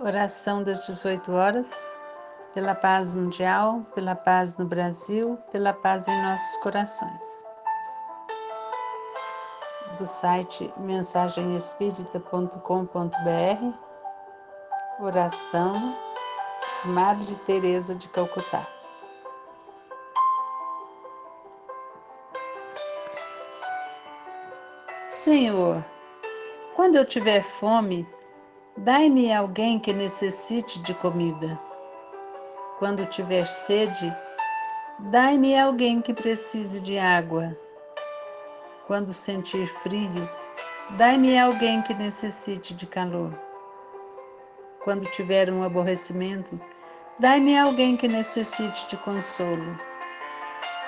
Oração das 18 horas, pela paz mundial, pela paz no Brasil, pela paz em nossos corações. Do site mensagemespírita.com.br, oração Madre Teresa de Calcutá. Senhor, quando eu tiver fome, Dai-me alguém que necessite de comida. Quando tiver sede, dai-me alguém que precise de água. Quando sentir frio, dai-me alguém que necessite de calor. Quando tiver um aborrecimento, dai-me alguém que necessite de consolo.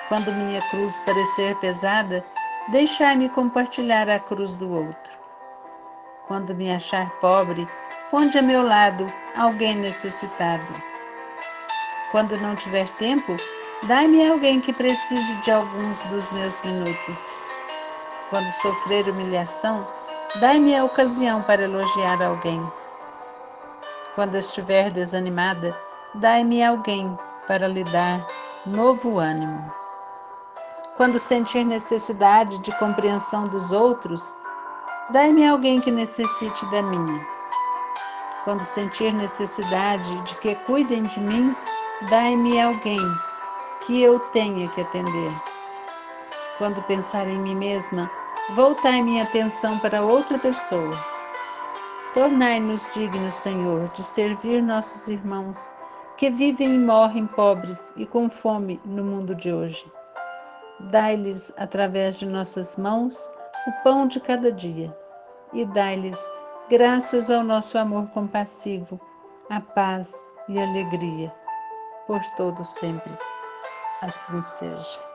Quando minha cruz parecer pesada, deixai-me compartilhar a cruz do outro. Quando me achar pobre, ponde a meu lado alguém necessitado. Quando não tiver tempo, dai-me alguém que precise de alguns dos meus minutos. Quando sofrer humilhação, dai-me a ocasião para elogiar alguém. Quando estiver desanimada, dai-me alguém para lhe dar novo ânimo. Quando sentir necessidade de compreensão dos outros, Dai-me alguém que necessite da minha. Quando sentir necessidade de que cuidem de mim, dai-me alguém que eu tenha que atender. Quando pensar em mim mesma, voltai minha atenção para outra pessoa. Tornai-nos dignos, Senhor, de servir nossos irmãos que vivem e morrem pobres e com fome no mundo de hoje. Dai-lhes, através de nossas mãos, o pão de cada dia e dai-lhes, graças ao nosso amor compassivo, a paz e alegria, por todo sempre. Assim seja.